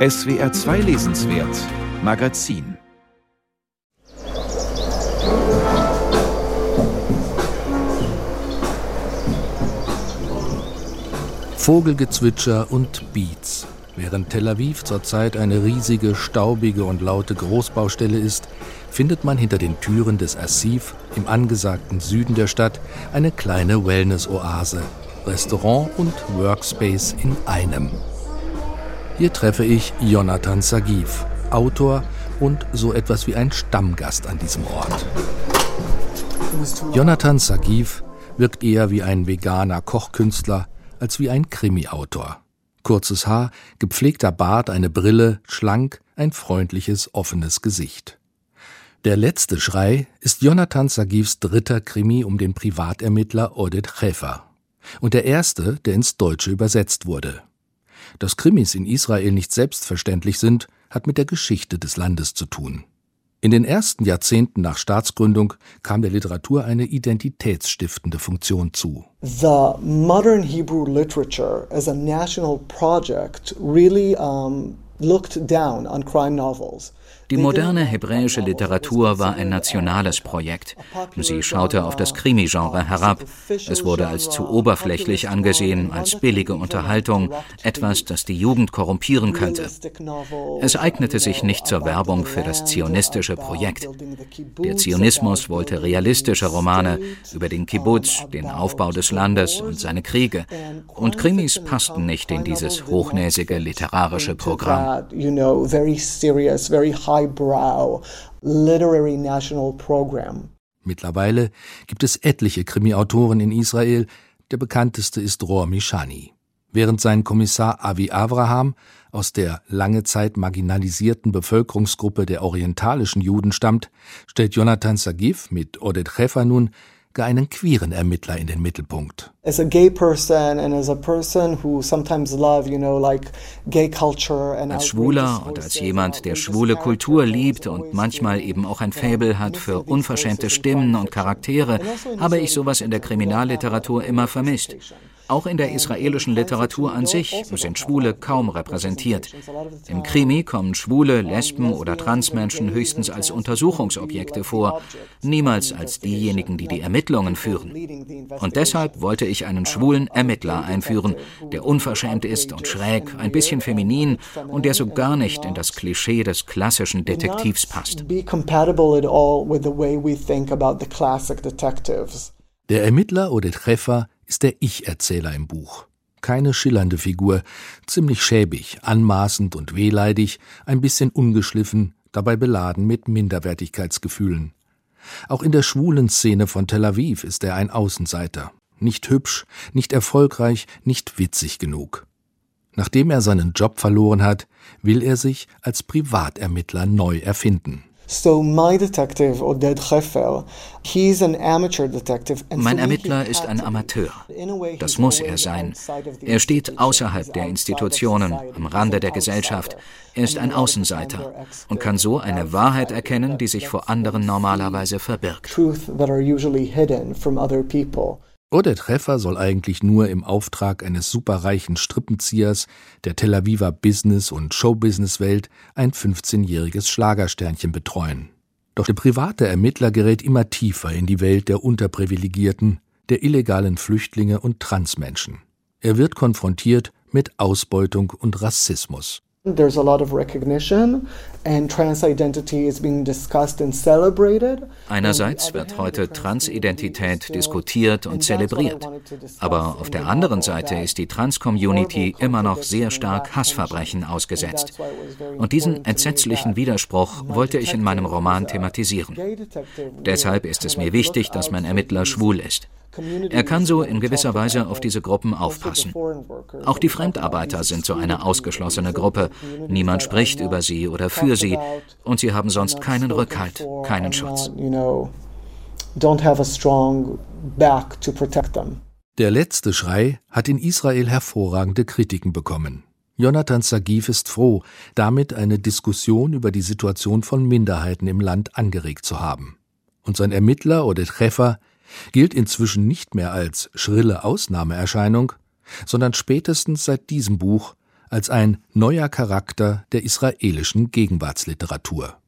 SWR 2 Lesenswert Magazin Vogelgezwitscher und Beats. Während Tel Aviv zurzeit eine riesige, staubige und laute Großbaustelle ist, findet man hinter den Türen des Asif im angesagten Süden der Stadt eine kleine Wellness-Oase, Restaurant und Workspace in einem. Hier treffe ich Jonathan Sagiv, Autor und so etwas wie ein Stammgast an diesem Ort. Jonathan Sagiv wirkt eher wie ein veganer Kochkünstler als wie ein Krimi-Autor. Kurzes Haar, gepflegter Bart, eine Brille, schlank, ein freundliches, offenes Gesicht. Der letzte Schrei ist Jonathan Sagivs dritter Krimi um den Privatermittler Oded Chefer. Und der erste, der ins Deutsche übersetzt wurde. Dass Krimis in Israel nicht selbstverständlich sind, hat mit der Geschichte des Landes zu tun. In den ersten Jahrzehnten nach Staatsgründung kam der Literatur eine identitätsstiftende Funktion zu. The modern Hebrew literature as a national project really um, looked down on crime novels. Die moderne hebräische Literatur war ein nationales Projekt. Sie schaute auf das Krimi-Genre herab. Es wurde als zu oberflächlich angesehen, als billige Unterhaltung, etwas, das die Jugend korrumpieren könnte. Es eignete sich nicht zur Werbung für das zionistische Projekt. Der Zionismus wollte realistische Romane über den Kibbutz, den Aufbau des Landes und seine Kriege. Und Krimis passten nicht in dieses hochnäsige literarische Programm highbrow literary national program. Mittlerweile gibt es etliche Krimi-Autoren in Israel. Der bekannteste ist Rohr Mishani. Während sein Kommissar Avi Avraham aus der lange Zeit marginalisierten Bevölkerungsgruppe der orientalischen Juden stammt, stellt Jonathan Sagiv mit Oded Chefer nun gar einen queeren Ermittler in den Mittelpunkt. As a gay person and as a person who sometimes love, you know, like gay culture and als Schwuler und als jemand, der schwule Kultur liebt und manchmal eben auch ein Faible hat für unverschämte Stimmen und Charaktere, also habe ich sowas in der Kriminalliteratur immer vermisst. Auch in der israelischen Literatur an sich sind Schwule kaum repräsentiert. Im Krimi kommen Schwule, Lesben oder Transmenschen höchstens als Untersuchungsobjekte vor, niemals als diejenigen, die die Ermittlungen führen. Und deshalb wollte ich einen schwulen Ermittler einführen, der unverschämt ist und schräg, ein bisschen feminin und der so gar nicht in das Klischee des klassischen Detektivs passt. Der Ermittler oder Treffer ist der Ich-Erzähler im Buch. Keine schillernde Figur, ziemlich schäbig, anmaßend und wehleidig, ein bisschen ungeschliffen, dabei beladen mit Minderwertigkeitsgefühlen. Auch in der schwulen Szene von Tel Aviv ist er ein Außenseiter. Nicht hübsch, nicht erfolgreich, nicht witzig genug. Nachdem er seinen Job verloren hat, will er sich als Privatermittler neu erfinden. So my detective, Oded Hefer, he's an amateur detective. Mein Ermittler ist ein Amateur. Das muss er sein. Er steht außerhalb der Institutionen, am Rande der Gesellschaft. Er ist ein Außenseiter und kann so eine Wahrheit erkennen, die sich vor anderen normalerweise verbirgt. Oder Treffer soll eigentlich nur im Auftrag eines superreichen Strippenziehers der Tel Aviver Business- und Showbusiness-Welt ein 15-jähriges Schlagersternchen betreuen. Doch der private Ermittler gerät immer tiefer in die Welt der Unterprivilegierten, der illegalen Flüchtlinge und Transmenschen. Er wird konfrontiert mit Ausbeutung und Rassismus. There's a lot of recognition and trans identity is being discussed and celebrated. Einerseits wird heute Transidentität diskutiert und zelebriert, aber auf der anderen Seite ist die Trans-Community immer noch sehr stark Hassverbrechen ausgesetzt. Und diesen entsetzlichen Widerspruch wollte ich in meinem Roman thematisieren. Deshalb ist es mir wichtig, dass mein Ermittler schwul ist. Er kann so in gewisser Weise auf diese Gruppen aufpassen. Auch die Fremdarbeiter sind so eine ausgeschlossene Gruppe. Niemand spricht über sie oder für sie und sie haben sonst keinen Rückhalt, keinen Schutz. Der letzte Schrei hat in Israel hervorragende Kritiken bekommen. Jonathan Sagiv ist froh, damit eine Diskussion über die Situation von Minderheiten im Land angeregt zu haben. Und sein Ermittler oder Treffer gilt inzwischen nicht mehr als schrille Ausnahmeerscheinung, sondern spätestens seit diesem Buch als ein neuer Charakter der israelischen Gegenwartsliteratur